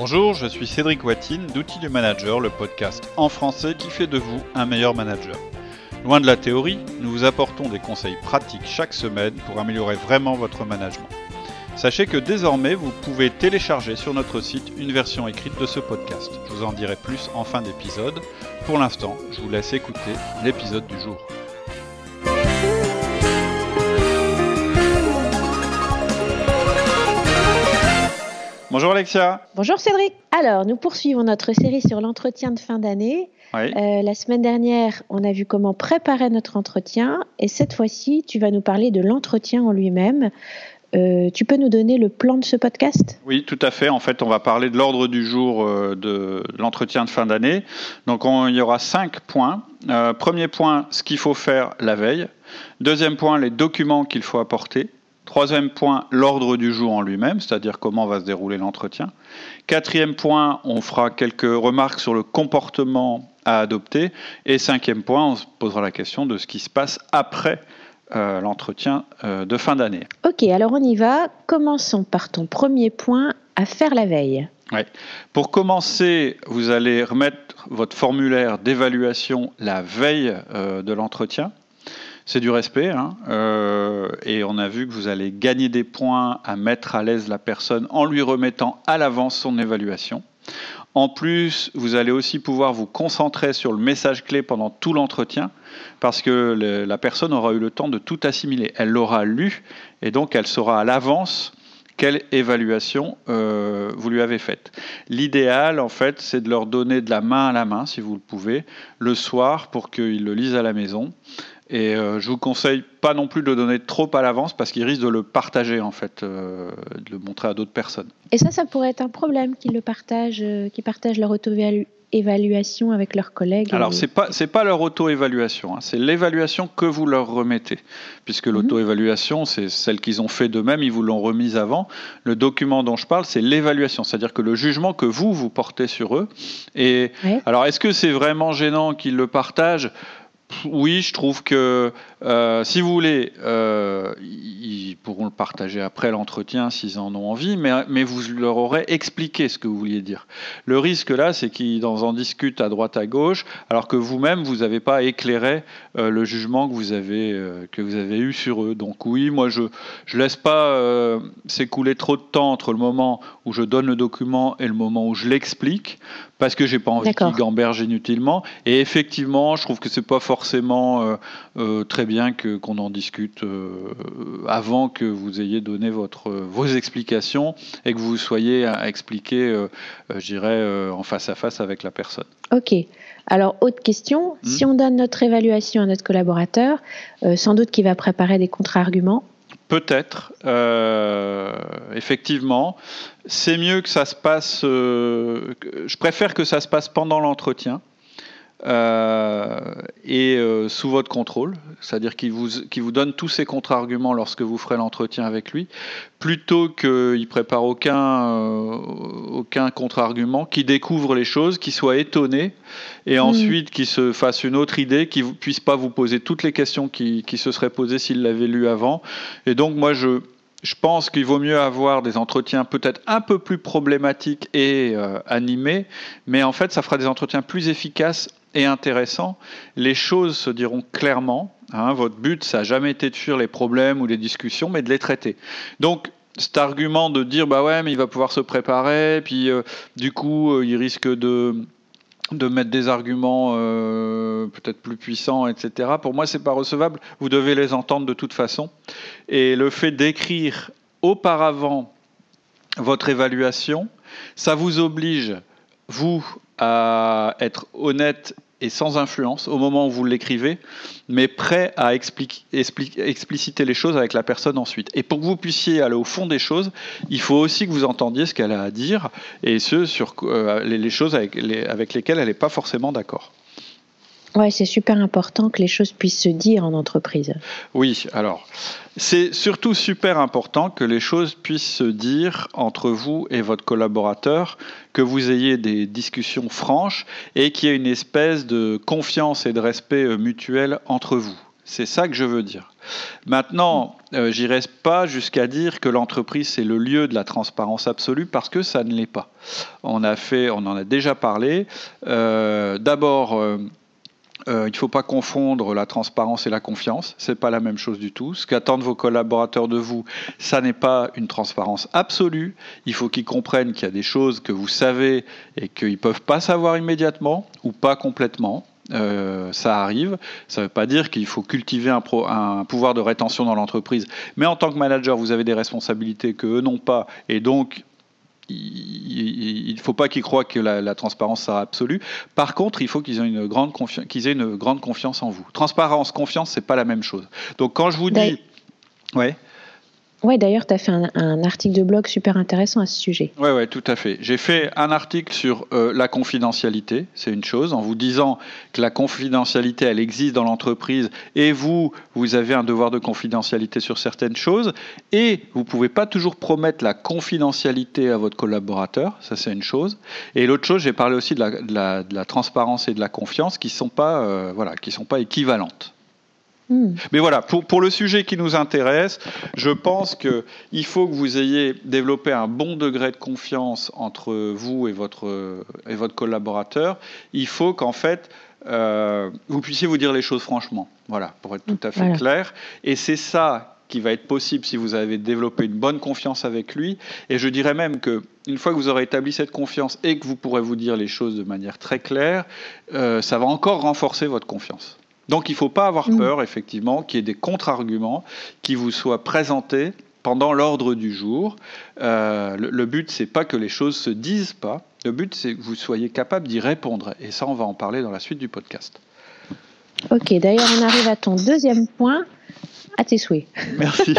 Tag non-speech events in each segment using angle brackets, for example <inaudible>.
Bonjour, je suis Cédric Watine d'Outils du Manager, le podcast en français qui fait de vous un meilleur manager. Loin de la théorie, nous vous apportons des conseils pratiques chaque semaine pour améliorer vraiment votre management. Sachez que désormais, vous pouvez télécharger sur notre site une version écrite de ce podcast. Je vous en dirai plus en fin d'épisode. Pour l'instant, je vous laisse écouter l'épisode du jour. Bonjour Alexia. Bonjour Cédric. Alors, nous poursuivons notre série sur l'entretien de fin d'année. Oui. Euh, la semaine dernière, on a vu comment préparer notre entretien et cette fois-ci, tu vas nous parler de l'entretien en lui-même. Euh, tu peux nous donner le plan de ce podcast? Oui, tout à fait. En fait, on va parler de l'ordre du jour euh, de l'entretien de fin d'année. Donc, on- il y aura cinq points. Euh, premier point, ce qu'il faut faire la veille. Deuxième point, les documents qu'il faut apporter. Troisième point, l'ordre du jour en lui-même, c'est-à-dire comment va se dérouler l'entretien. Quatrième point, on fera quelques remarques sur le comportement à adopter. Et cinquième point, on se posera la question de ce qui se passe après euh, l'entretien euh, de fin d'année. Ok, alors on y va. Commençons par ton premier point à faire la veille. Pour commencer, vous allez remettre votre formulaire d'évaluation la veille euh, de l'entretien. C'est du respect, hein, euh, et on a vu que vous allez gagner des points à mettre à l'aise la personne en lui remettant à l'avance son évaluation. En plus, vous allez aussi pouvoir vous concentrer sur le message clé pendant tout l'entretien, parce que la personne aura eu le temps de tout assimiler. Elle l'aura lu, et donc elle saura à l'avance quelle évaluation euh, vous lui avez faite. L'idéal, en fait, c'est de leur donner de la main à la main, si vous le pouvez, le soir pour qu'ils le lisent à la maison. Et euh, je vous conseille pas non plus de le donner trop à l'avance parce qu'ils risquent de le partager, en fait, euh, de le montrer à d'autres personnes. Et ça, ça pourrait être un problème qu'ils le partagent, euh, qu'ils partagent leur auto-évaluation avec leurs collègues. Alors, Euh, c'est pas c'est pas leur auto-évaluation, hein, c'est l'évaluation que vous leur remettez, puisque l'auto-évaluation, c'est celle qu'ils ont fait d'eux-mêmes, ils vous l'ont remise avant. Le document dont je parle, c'est l'évaluation, c'est-à-dire que le jugement que vous vous portez sur eux. Et Ouais. alors, est-ce que c'est vraiment gênant qu'ils le partagent? Oui, je trouve que euh, si vous voulez, euh, ils pourront le partager après l'entretien s'ils en ont envie, mais, mais vous leur aurez expliqué ce que vous vouliez dire. Le risque là, c'est qu'ils en en discutent à droite à gauche, alors que vous-même, vous n'avez pas éclairé euh, le jugement que vous avez que vous avez eu sur eux. Donc oui, moi je je laisse pas s'écouler trop de temps entre le moment où je donne le document et le moment où je l'explique, parce que j'ai pas envie qu'ils gambergent inutilement. Et effectivement, je trouve que c'est pas forcément très bien que qu'on en discute euh, avant que vous ayez donné votre vos explications et que vous soyez à expliquer, euh, euh, je dirais, euh, en face à face avec la personne. Ok. Alors, autre question. Hmm. Si on donne notre évaluation à notre collaborateur, euh, sans doute qu'il va préparer des contre-arguments. Peut-être, euh, effectivement, c'est mieux que ça se passe. euh, je préfère que ça se passe pendant l'entretien euh, et euh, sous votre contrôle, c'est-à-dire qu'il vous, qu'il vous donne tous ses contre-arguments lorsque vous ferez l'entretien avec lui, plutôt qu'il prépare aucun, euh, aucun contre-argument, qu'il découvre les choses, qu'il soit étonné et Mhm. ensuite qu'il se fasse une autre idée, qu'il ne puisse pas vous poser toutes les questions qui, qui se seraient posées s'il l'avait lu avant. Et donc moi je, je pense qu'il vaut mieux avoir des entretiens peut-être un peu plus problématiques et euh, animés, mais en fait ça fera des entretiens plus efficaces et intéressants. Les choses se diront clairement. hein. votre but, ça n'a jamais été de fuir les problèmes ou les discussions, mais de les traiter. Donc cet argument de dire bah ouais mais il va pouvoir se préparer, puis euh, du coup euh, il risque de de mettre des arguments euh, peut-être plus puissants, etc. Pour moi, c'est pas recevable. Vous devez les entendre de toute façon. Et le fait d'écrire auparavant votre évaluation, ça vous oblige, vous, à être honnête et sans influence au moment où vous l'écrivez, mais prêt à expliciter les choses avec la personne ensuite. Et pour que vous puissiez aller au fond des choses, il faut aussi que vous entendiez ce qu'elle a à dire et ce sur euh, les, choses avec lesquelles elle n'est pas forcément d'accord. Ouais, c'est super important que les choses puissent se dire en entreprise. Oui, alors, c'est surtout super important que les choses puissent se dire entre vous et votre collaborateur, que vous ayez des discussions franches et qu'il y ait une espèce de confiance et de respect euh, mutuel entre vous. C'est ça que je veux dire. Maintenant, euh, j'irai pas jusqu'à dire que l'entreprise c'est le lieu de la transparence absolue parce que ça ne l'est pas. On a fait, on en a déjà parlé. Euh, d'abord. Euh, il ne faut pas confondre la transparence et la confiance. Ce n'est pas la même chose du tout. Ce qu'attendent vos collaborateurs de vous, ça n'est pas une transparence absolue. Il faut qu'ils comprennent qu'il y a des choses que vous savez et qu'ils ne peuvent pas savoir immédiatement ou pas complètement. Euh, ça arrive. Ça ne veut pas dire qu'il faut cultiver un, un, pouvoir de rétention dans l'entreprise. Mais en tant que manager, vous avez des responsabilités que eux n'ont pas. Et donc, il ne faut pas qu'ils croient que la, transparence sera absolue. Par contre, il faut qu'ils aient, une grande qu'ils aient une grande confiance en vous. Transparence, confiance, c'est pas la même chose. Donc quand je vous dis... Ouais. Oui, d'ailleurs, tu as fait un, article de blog super intéressant à ce sujet. Oui, ouais, tout à fait. J'ai fait un article sur euh, la confidentialité, c'est une chose, en vous disant que la confidentialité, elle existe dans l'entreprise et vous, vous avez un devoir de confidentialité sur certaines choses et vous ne pouvez pas toujours promettre la confidentialité à votre collaborateur, ça c'est une chose. Et l'autre chose, j'ai parlé aussi de la, transparence et de la confiance qui ne sont, euh, voilà, sont pas équivalentes. Hmm. Mais voilà, pour, pour, le sujet qui nous intéresse, je pense qu'il faut que vous ayez développé un bon degré de confiance entre vous et votre, et votre collaborateur. Il faut qu'en fait, euh, vous puissiez vous dire les choses franchement. Voilà, pour être tout à fait clair. Et c'est ça qui va être possible si vous avez développé une bonne confiance avec lui. Et je dirais même que une fois que vous aurez établi cette confiance et que vous pourrez vous dire les choses de manière très claire, euh, ça va encore renforcer votre confiance. Donc il ne faut pas avoir mm. peur, effectivement, qu'il y ait des contre-arguments qui vous soient présentés pendant l'ordre du jour. Euh, le, le, but, c'est pas que les choses se disent pas. Le but, c'est que vous soyez capable d'y répondre. Et ça, on va en parler dans la suite du podcast. Ok, d'ailleurs, on arrive à ton deuxième point. À tes souhaits. Merci.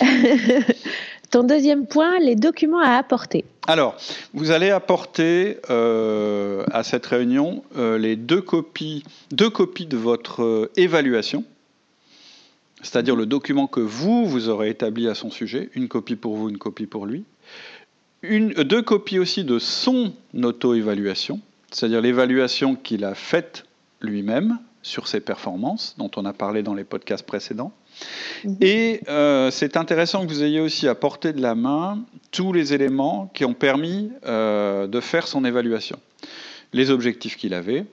<laughs> ton deuxième point, les documents à apporter. Alors, vous allez apporter euh, à cette réunion euh, les deux copies, deux copies de votre euh, évaluation, c'est-à-dire le document que vous, vous aurez établi à son sujet, une copie pour vous, une copie pour lui, deux copies aussi de son auto-évaluation, c'est-à-dire l'évaluation qu'il a faite lui-même sur ses performances, dont on a parlé dans les podcasts précédents, Mhm. Et euh, c'est intéressant que vous ayez aussi à portée de la main tous les éléments qui ont permis euh, de faire son évaluation. Les objectifs qu'il avait,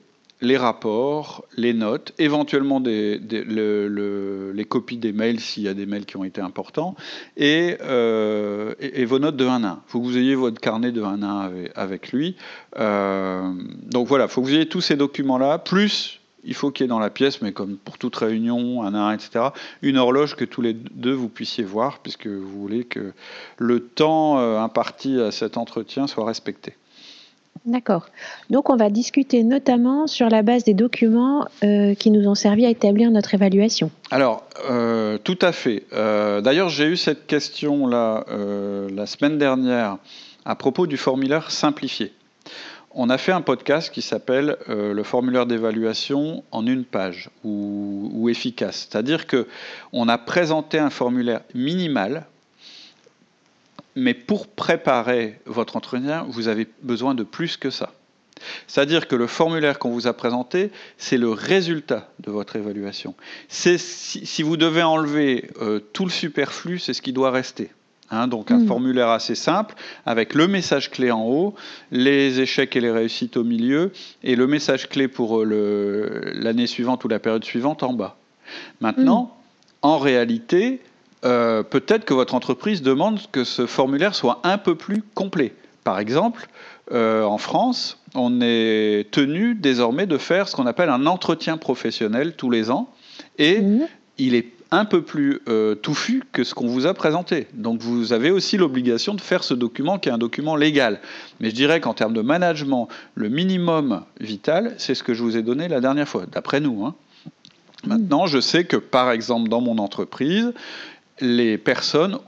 les rapports, les notes, éventuellement les copies des mails s'il y a des mails qui ont été importants, et, euh, vos notes de 1 à 1. Il faut que vous ayez votre carnet de 1 à 1 avec, lui. donc voilà, il faut que vous ayez tous ces documents-là, plus il faut qu'il y ait dans la pièce, mais comme pour toute réunion, un à un, etc., une horloge que tous les deux vous puissiez voir, puisque vous voulez que le temps euh, imparti à cet entretien soit respecté. D'accord. Donc on va discuter notamment sur la base des documents euh, qui nous ont servi à établir notre évaluation. Alors, euh, tout à fait. D'ailleurs, j'ai eu cette question-là la semaine dernière à propos du formulaire simplifié on a fait un podcast qui s'appelle euh, le formulaire d'évaluation en une page ou, efficace. C'est-à-dire que on a présenté un formulaire minimal, mais pour préparer votre entretien, vous avez besoin de plus que ça. C'est-à-dire que le formulaire qu'on vous a présenté, c'est le résultat de votre évaluation. Si, si, vous devez enlever euh, tout le superflu, c'est ce qui doit rester. Hein, donc un hmm. formulaire assez simple avec le message clé en haut, les échecs et les réussites au milieu et le message clé pour euh, l'année suivante ou la période suivante en bas. Maintenant, hmm. en réalité, euh, peut-être que votre entreprise demande que ce formulaire soit un peu plus complet. Par exemple, euh, en France, on est tenu désormais de faire ce qu'on appelle un entretien professionnel tous les ans et hmm. il est un peu plus euh, touffu que ce qu'on vous a présenté. Donc vous avez aussi l'obligation de faire ce document qui est un document légal. Mais je dirais qu'en termes de management, le minimum vital, c'est ce que je vous ai donné la dernière fois, d'après nous. Hein. Maintenant, je sais que par exemple dans mon entreprise, les personnes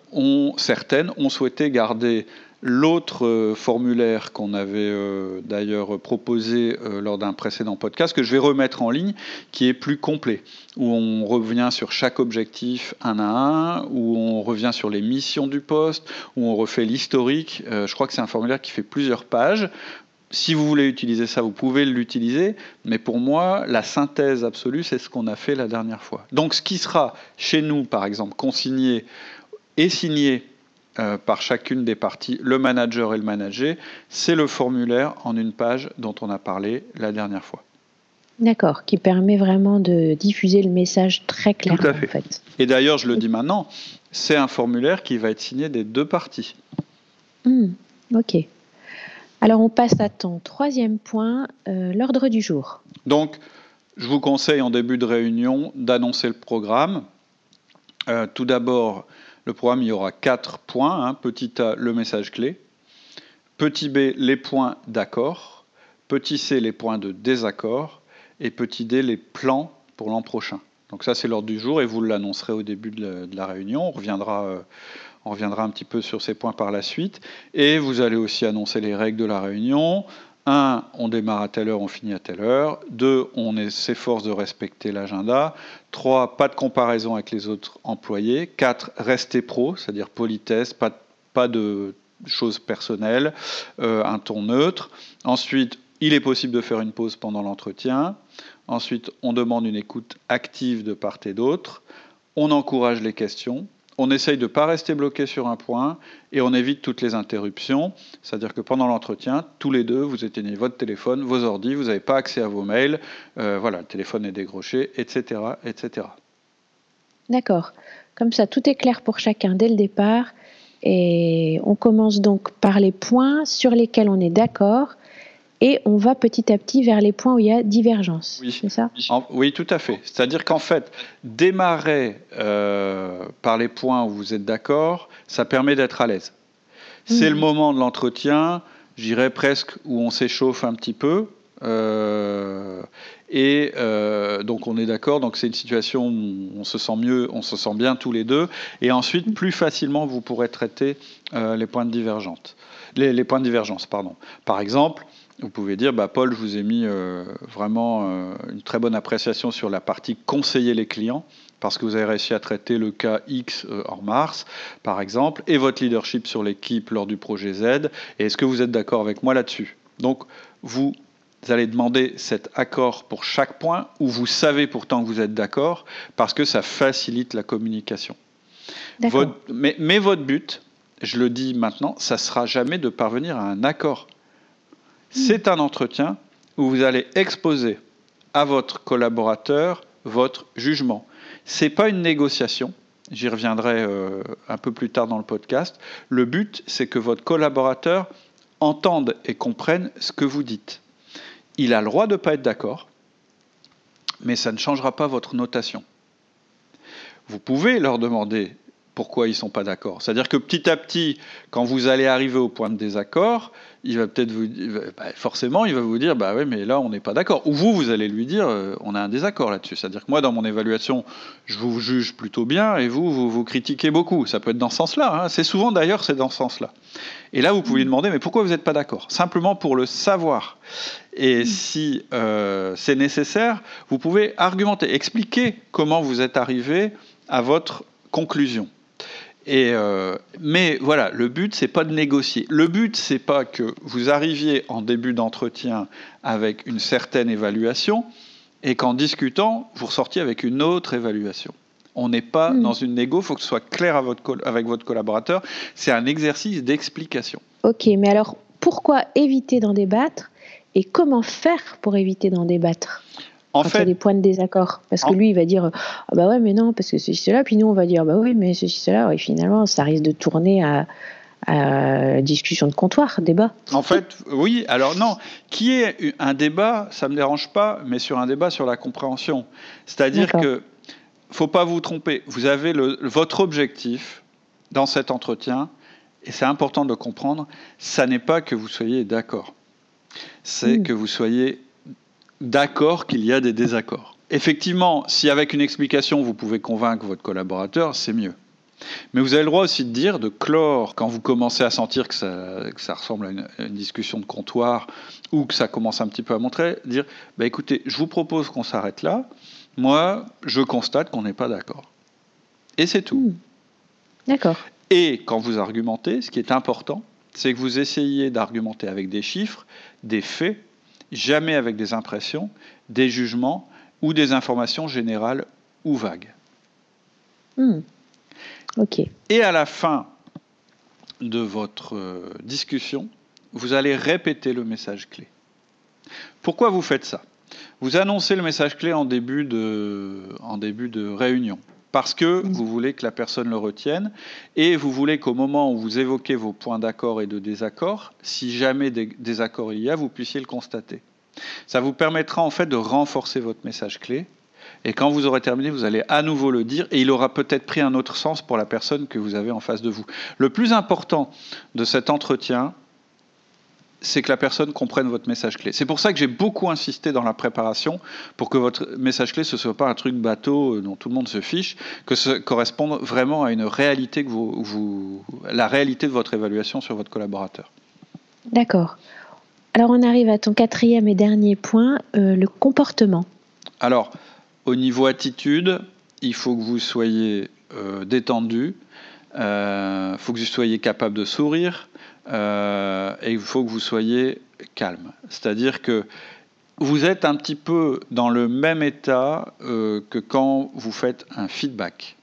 certaines ont souhaité garder L'autre euh, formulaire qu'on avait euh, d'ailleurs proposé euh, lors d'un précédent podcast, que je vais remettre en ligne, qui est plus complet, où on revient sur chaque objectif un à un, où on revient sur les missions du poste, où on refait l'historique. je crois que c'est un formulaire qui fait plusieurs pages, si vous voulez utiliser ça, vous pouvez l'utiliser, mais pour moi, la synthèse absolue, c'est ce qu'on a fait la dernière fois. Donc ce qui sera chez nous, par exemple, consigné et signé euh, par chacune des parties, le manager et le manager, c'est le formulaire en une page dont on a parlé la dernière fois. D'accord, qui permet vraiment de diffuser le message très clairement. Tout à fait. Et d'ailleurs, je le dis maintenant, c'est un formulaire qui va être signé des deux parties. Hmm, ok. Alors on passe à ton troisième point, euh, l'ordre du jour. Donc, je vous conseille en début de réunion d'annoncer le programme. Euh, tout d'abord, le programme, il y aura quatre points. Hein. Petit A, le message clé. Petit B, les points d'accord. Petit C, les points de désaccord. Et petit D, les plans pour l'an prochain. Donc ça, c'est l'ordre du jour et vous l'annoncerez au début de la, réunion. On reviendra, euh, on reviendra un petit peu sur ces points par la suite. Et vous allez aussi annoncer les règles de la réunion. 1. On démarre à telle heure, on finit à telle heure. 2. On s'efforce de respecter l'agenda. 3. Pas de comparaison avec les autres employés. 4. Rester pro, c'est-à-dire politesse, pas, pas de choses personnelles, euh, un ton neutre. Ensuite, il est possible de faire une pause pendant l'entretien. Ensuite, on demande une écoute active de part et d'autre. On encourage les questions on essaye de ne pas rester bloqué sur un point et on évite toutes les interruptions. C'est-à-dire que pendant l'entretien, tous les deux, vous éteignez votre téléphone, vos ordis, vous n'avez pas accès à vos mails, euh, voilà, le téléphone est décroché, etc. etc. D'accord. Comme ça, tout est clair pour chacun dès le départ. Et on commence donc par les points sur lesquels on est d'accord et on va petit à petit vers les points où il y a divergence. Oui, c'est ça? Oui, tout à fait. C'est-à-dire qu'en fait, démarrer euh, par les points où vous êtes d'accord, ça permet d'être à l'aise. C'est le mhm. moment de l'entretien, j'irais presque où on s'échauffe un petit peu. Euh, et euh, donc on est d'accord, donc c'est une situation où on se sent mieux, on se sent bien tous les deux, et ensuite plus facilement vous pourrez traiter les points de divergence. Les, les, points de divergence, pardon. Par exemple, vous pouvez dire, bah, Paul, je vous ai mis euh, vraiment euh, une très bonne appréciation sur la partie conseiller les clients, parce que vous avez réussi à traiter le cas X euh, en mars, par exemple, et votre leadership sur l'équipe lors du projet Z. Et est-ce que vous êtes d'accord avec moi là-dessus? Donc, vous allez demander cet accord pour chaque point, où vous savez pourtant que vous êtes d'accord, parce que ça facilite la communication. mais, mais votre but, je le dis maintenant, ça sera jamais de parvenir à un accord c'est un entretien où vous allez exposer à votre collaborateur votre jugement. Ce n'est pas une négociation, j'y reviendrai euh, un peu plus tard dans le podcast. Le but, c'est que votre collaborateur entende et comprenne ce que vous dites. Il a le droit de ne pas être d'accord, mais ça ne changera pas votre notation. Vous pouvez leur demander pourquoi ils ne sont pas d'accord. C'est-à-dire que petit à petit, quand vous allez arriver au point de désaccord, il va peut-être vous bah, forcément, il va vous dire bah oui, mais là on n'est pas d'accord. Ou vous, vous allez lui dire euh, on a un désaccord là-dessus. C'est-à-dire que moi, dans mon évaluation, je vous juge plutôt bien et vous, vous, vous critiquez beaucoup. Ça peut être dans ce sens-là. Hein. C'est souvent d'ailleurs, c'est dans ce sens-là. Et là, vous pouvez lui demander mais pourquoi vous n'êtes pas d'accord? Simplement pour le savoir. Et si euh, c'est nécessaire, vous pouvez argumenter, expliquer comment vous êtes arrivé à votre conclusion. Et euh, mais voilà, le but c'est pas de négocier. Le but c'est pas que vous arriviez en début d'entretien avec une certaine évaluation et qu'en discutant vous ressortiez avec une autre évaluation. On n'est pas hmm. dans une négo, il faut que ce soit clair avec votre collaborateur. C'est un exercice d'explication. Ok, mais alors pourquoi éviter d'en débattre et comment faire pour éviter d'en débattre? En fait, il y a des points de désaccord. Parce que lui, il va dire ah bah ouais, mais non, parce que ceci, cela. Puis nous, on va dire bah oui, mais ceci, cela. Et finalement, ça risque de tourner à, discussion de comptoir, débat. En fait, oui. Alors non, qui est un débat, ça me dérange pas, mais sur un débat sur la compréhension. C'est-à-dire que faut pas vous tromper. Vous avez le, votre objectif dans cet entretien, et c'est important de le comprendre. Ça n'est pas que vous soyez d'accord. C'est hmm. que vous soyez d'accord qu'il y a des désaccords. Effectivement, si avec une explication vous pouvez convaincre votre collaborateur, c'est mieux. Mais vous avez le droit aussi de dire, de clore, quand vous commencez à sentir que ça, ressemble à une, discussion de comptoir ou que ça commence un petit peu à montrer, dire bah écoutez, je vous propose qu'on s'arrête là. Moi, je constate qu'on n'est pas d'accord. Et c'est tout. Hmm. D'accord. Et quand vous argumentez, ce qui est important, c'est que vous essayez d'argumenter avec des chiffres, des faits, jamais avec des impressions, des jugements ou des informations générales ou vagues. Hmm. Ok. Et à la fin de votre euh, discussion, vous allez répéter le message clé. Pourquoi vous faites ça? Vous annoncez le message clé en début de, en début de réunion parce que vous voulez que la personne le retienne et vous voulez qu'au moment où vous évoquez vos points d'accord et de désaccord, si jamais des désaccords il y a, vous puissiez le constater. Ça vous permettra en fait de renforcer votre message clé et quand vous aurez terminé, vous allez à nouveau le dire et il aura peut-être pris un autre sens pour la personne que vous avez en face de vous. Le plus important de cet entretien, c'est que la personne comprenne votre message clé. C'est pour ça que j'ai beaucoup insisté dans la préparation pour que votre message clé, ce ne soit pas un truc bateau euh, dont tout le monde se fiche, que ce corresponde vraiment à une réalité que vous, la réalité de votre évaluation sur votre collaborateur. D'accord. Alors on arrive à ton quatrième et dernier point, euh, le comportement. Alors, au niveau attitude, il faut que vous soyez euh, détendu, il faut que vous soyez capable de sourire, euh, et il faut que vous soyez calme. C'est-à-dire que vous êtes un petit peu dans le même état euh, que quand vous faites un feedback.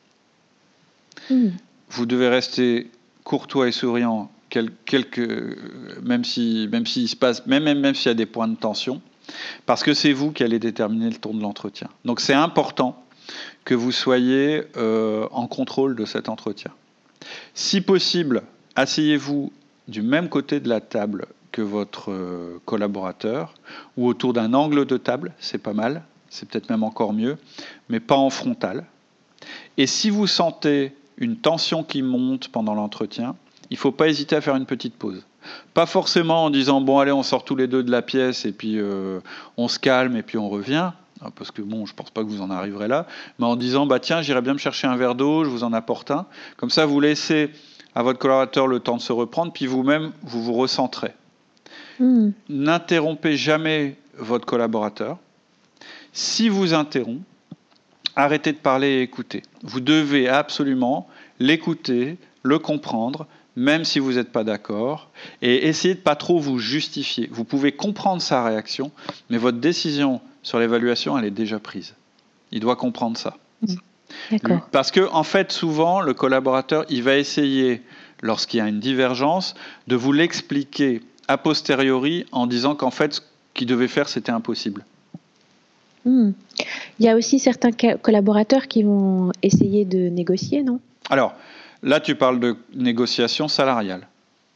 Hmm. Vous devez rester courtois et souriant, même s'il même se passe, même, même, même s'il y a des points de tension, parce que c'est vous qui allez déterminer le ton de l'entretien. Donc c'est important que vous soyez euh, en contrôle de cet entretien. Si possible, asseyez-vous du même côté de la table que votre euh, collaborateur ou autour d'un angle de table, c'est pas mal, c'est peut-être même encore mieux, mais pas en frontal. Et si vous sentez une tension qui monte pendant l'entretien, il ne faut pas hésiter à faire une petite pause. Pas forcément en disant bon allez on sort tous les deux de la pièce et puis euh, on se calme et puis on revient, hein, parce que bon je pense pas que vous en arriverez là, mais en disant bah tiens j'irai bien me chercher un verre d'eau, je vous en apporte un. Comme ça vous laissez à votre collaborateur le temps de se reprendre, puis vous-même, vous vous recentrez. Hmm. N'interrompez jamais votre collaborateur. Si vous interrompt, arrêtez de parler et écoutez. Vous devez absolument l'écouter, le comprendre, même si vous n'êtes pas d'accord, et essayez de pas trop vous justifier. Vous pouvez comprendre sa réaction, mais votre décision sur l'évaluation, elle est déjà prise. Il doit comprendre ça. Hmm. Parce que, en fait, souvent, le collaborateur, il va essayer, lorsqu'il y a une divergence, de vous l'expliquer a posteriori en disant qu'en fait, ce qu'il devait faire, c'était impossible. Hmm. Il y a aussi certains collaborateurs qui vont essayer de négocier, non? Alors, là, tu parles de négociation salariale.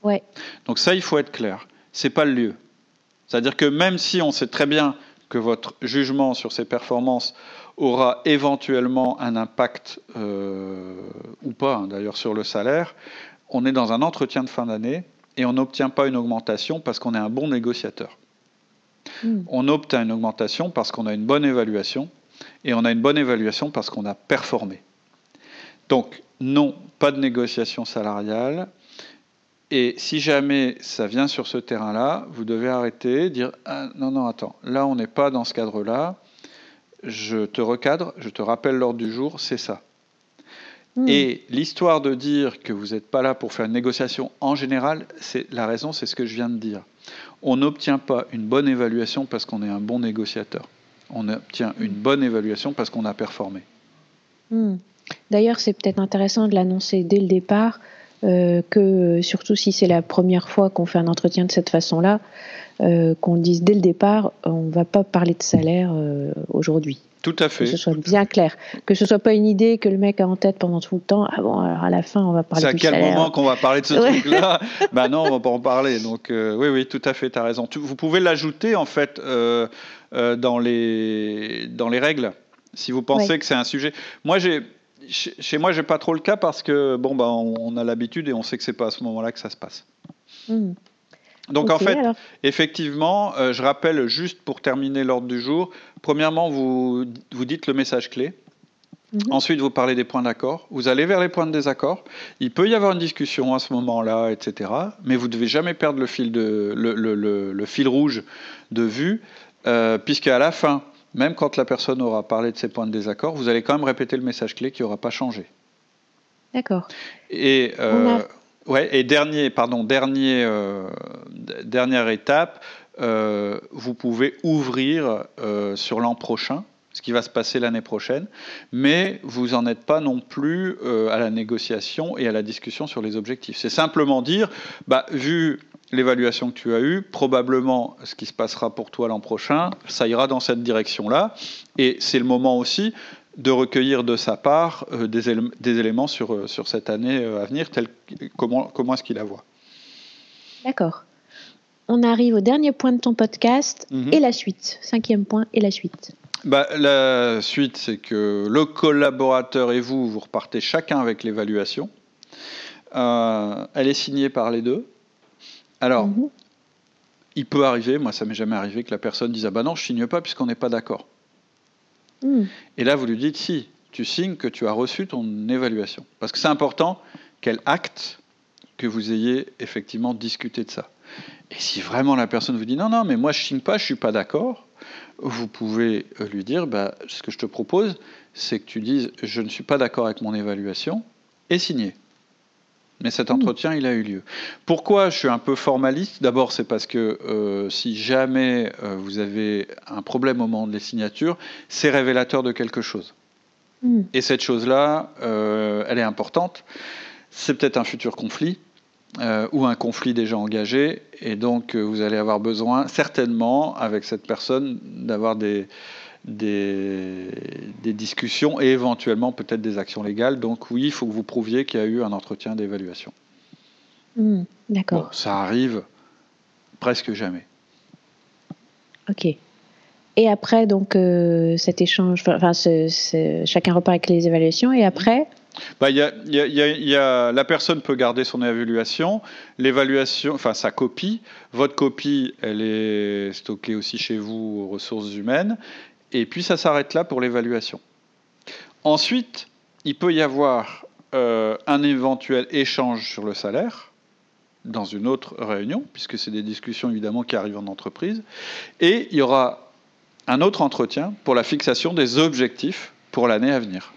Ouais. Donc ça, il faut être clair. C'est pas le lieu. C'est-à-dire que même si on sait très bien que votre jugement sur ses performances aura éventuellement un impact, euh, ou pas hein, d'ailleurs, sur le salaire, on est dans un entretien de fin d'année et on n'obtient pas une augmentation parce qu'on est un bon négociateur. Hmm. On obtient une augmentation parce qu'on a une bonne évaluation et on a une bonne évaluation parce qu'on a performé. Donc, non, pas de négociation salariale. Et si jamais ça vient sur ce terrain-là, vous devez arrêter, dire ah, non, non, attends, là on n'est pas dans ce cadre-là je te recadre, je te rappelle l'ordre du jour, c'est ça. Hmm. Et l'histoire de dire que vous n'êtes pas là pour faire une négociation en général, c'est la raison, c'est ce que je viens de dire. On n'obtient pas une bonne évaluation parce qu'on est un bon négociateur. On obtient une bonne évaluation parce qu'on a performé. Hmm. D'ailleurs, c'est peut-être intéressant de l'annoncer dès le départ, euh, que surtout si c'est la première fois qu'on fait un entretien de cette façon-là, euh, qu'on dise dès le départ, on ne va pas parler de salaire euh, aujourd'hui. Tout à fait. Que ce soit bien clair. Que ce soit pas une idée que le mec a en tête pendant tout le temps. Ah bon, alors à la fin, on va parler de salaire. C'est à quel moment qu'on va parler de ce <laughs> truc-là? Ben non, on va pas en parler. Donc euh, oui, oui, tout à fait, tu as raison. vous pouvez l'ajouter en fait dans, les, dans les règles, si vous pensez que c'est un sujet. Moi, j'ai chez moi, j'ai pas trop le cas parce que bon, bah, on, a l'habitude et on sait que c'est pas à ce moment-là que ça se passe. Hmm. Donc en fait, effectivement, euh, je rappelle juste pour terminer l'ordre du jour, premièrement, vous, vous dites le message clé. Mhm. Ensuite, vous parlez des points d'accord. Vous allez vers les points de désaccord. Il peut y avoir une discussion à ce moment-là, etc. Mais vous ne devez jamais perdre le fil, de, le, le, le, fil rouge de vue, euh, puisque à la fin, même quand la personne aura parlé de ses points de désaccord, vous allez quand même répéter le message clé qui n'aura pas changé. D'accord. Et euh, Ouais, et dernier, pardon, euh, dernière étape, euh, vous pouvez ouvrir euh, sur l'an prochain, ce qui va se passer l'année prochaine, mais vous n'en êtes pas non plus à la négociation et à la discussion sur les objectifs. C'est simplement dire, bah, vu l'évaluation que tu as eue, probablement ce qui se passera pour toi l'an prochain, ça ira dans cette direction-là, et c'est le moment aussi de recueillir de sa part euh, des, éléments sur, euh, sur cette année euh, à venir, tel, comment, comment est-ce qu'il la voit. D'accord. On arrive au dernier point de ton podcast mhm. et la suite. Cinquième point et la suite. Bah, la suite, c'est que le collaborateur et vous, vous repartez chacun avec l'évaluation. elle est signée par les deux. Alors, mhm. il peut arriver, moi ça m'est jamais arrivé, que la personne dise Ah bah non, je signe pas puisqu'on n'est pas d'accord. Hmm. Et là, vous lui dites, si, tu signes que tu as reçu ton évaluation. Parce que c'est important qu'elle acte que vous ayez effectivement discuté de ça. Et si vraiment la personne vous dit, non, non, mais moi je signe pas, je suis pas d'accord, vous pouvez euh, lui dire, bah, ce que je te propose, c'est que tu dises, je ne suis pas d'accord avec mon évaluation, et signer. Mais cet hmm. entretien, il a eu lieu. Pourquoi je suis un peu formaliste? D'abord, c'est parce que euh, si jamais euh, vous avez un problème au moment des signatures, c'est révélateur de quelque chose. Hmm. Et cette chose-là, euh, elle est importante. C'est peut-être un futur conflit ou un conflit déjà engagé. Et donc, vous allez avoir besoin, certainement, avec cette personne, d'avoir des, des, discussions et éventuellement peut-être des actions légales. Donc oui, il faut que vous prouviez qu'il y a eu un entretien d'évaluation. Hmm, d'accord. ça arrive presque jamais. Ok. Et après, donc, euh, cet échange, enfin, chacun repart avec les évaluations, et après bah, y a, y a, la personne peut garder son évaluation, l'évaluation, enfin sa copie. Votre copie, elle est stockée aussi chez vous aux ressources humaines et puis ça s'arrête là pour l'évaluation. Ensuite, il peut y avoir euh, un éventuel échange sur le salaire dans une autre réunion, puisque c'est des discussions évidemment qui arrivent en entreprise, et il y aura un autre entretien pour la fixation des objectifs pour l'année à venir.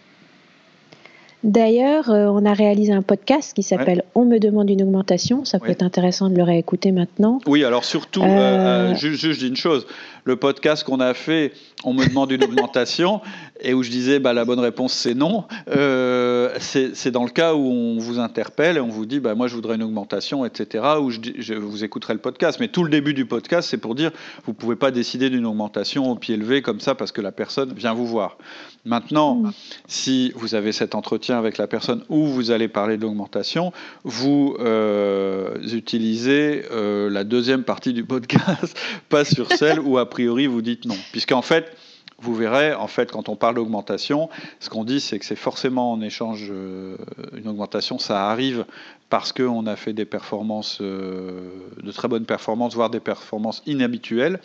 D'ailleurs, euh, on a réalisé un podcast qui s'appelle On me demande une augmentation. Ça peut être intéressant de le réécouter maintenant. Oui, alors surtout, euh, juste, je dis une chose le podcast qu'on a fait, on me demande une augmentation, et où je disais bah, la bonne réponse c'est non, euh, c'est dans le cas où on vous interpelle et on vous dit bah, moi je voudrais une augmentation, etc., où je, je vous écouterai le podcast. Mais tout le début du podcast, c'est pour dire vous ne pouvez pas décider d'une augmentation au pied levé comme ça parce que la personne vient vous voir. Maintenant, mmh. si vous avez cet entretien avec la personne où vous allez parler d'augmentation, vous euh, utilisez euh, la deuxième partie du podcast, <laughs> pas sur celle où après priori, vous dites non. Puisqu'en fait, vous verrez, en fait, quand on parle d'augmentation, ce qu'on dit, c'est que c'est forcément en échange euh, une augmentation, ça arrive parce qu'on a fait des performances, euh, de très bonnes performances, voire des performances inhabituelles,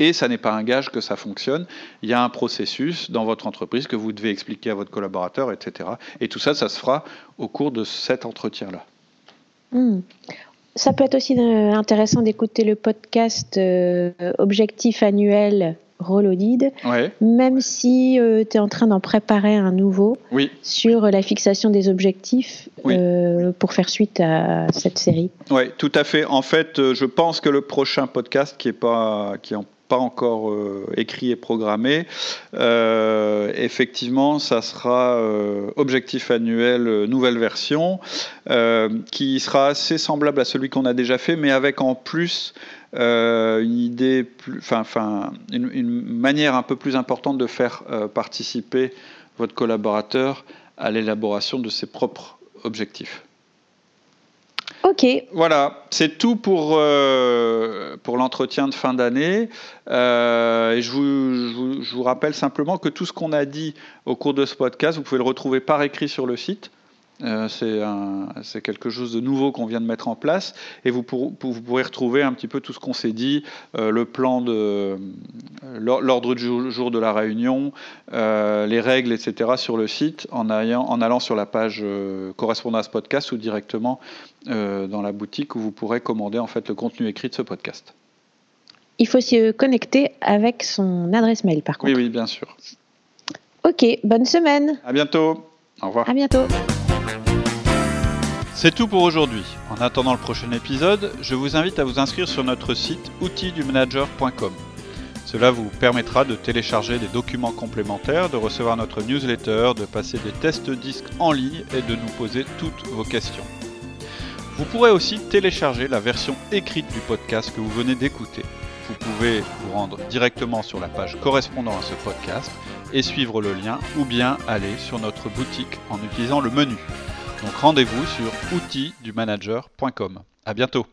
et ça n'est pas un gage que ça fonctionne. Il y a un processus dans votre entreprise que vous devez expliquer à votre collaborateur, etc. Et tout ça, ça se fera au cours de cet entretien-là. Hmm. Ça peut être aussi euh, intéressant d'écouter le podcast Objectif annuel Rolodid, même si euh, tu es en train d'en préparer un nouveau sur la fixation des objectifs pour faire suite à cette série. Oui, tout à fait. En fait, je pense que le prochain podcast qui est pas qui est en pas encore euh, écrit et programmé. Euh, effectivement, ça sera euh, objectif annuel, nouvelle version, qui sera assez semblable à celui qu'on a déjà fait, mais avec en plus une idée, enfin, une, une, manière un peu plus importante de faire participer votre collaborateur à l'élaboration de ses propres objectifs. Voilà, c'est tout pour, euh, pour l'entretien de fin d'année. Euh, je, vous, je, vous, rappelle simplement que tout ce qu'on a dit au cours de ce podcast, vous pouvez le retrouver par écrit sur le site. Euh, c'est quelque chose de nouveau qu'on vient de mettre en place et vous, pourrez retrouver un petit peu tout ce qu'on s'est dit, euh, le plan de l'ordre du jour de la réunion, euh, les règles, etc. sur le site en, en allant sur la page correspondance podcast ou directement dans la boutique où vous pourrez commander en fait le contenu écrit de ce podcast. Il faut se connecter avec son adresse mail par contre. Oui, oui, bien sûr. Ok, bonne semaine. À bientôt. Au revoir. À bientôt. C'est tout pour aujourd'hui. En attendant le prochain épisode, je vous invite à vous inscrire sur notre site outildumanager.com. Cela vous permettra de télécharger des documents complémentaires, de recevoir notre newsletter, de passer des tests disques en ligne et de nous poser toutes vos questions. Vous pourrez aussi télécharger la version écrite du podcast que vous venez d'écouter. Vous pouvez vous rendre directement sur la page correspondant à ce podcast et suivre le lien ou bien aller sur notre boutique en utilisant le menu. Donc rendez-vous sur outildumanager.com. À bientôt.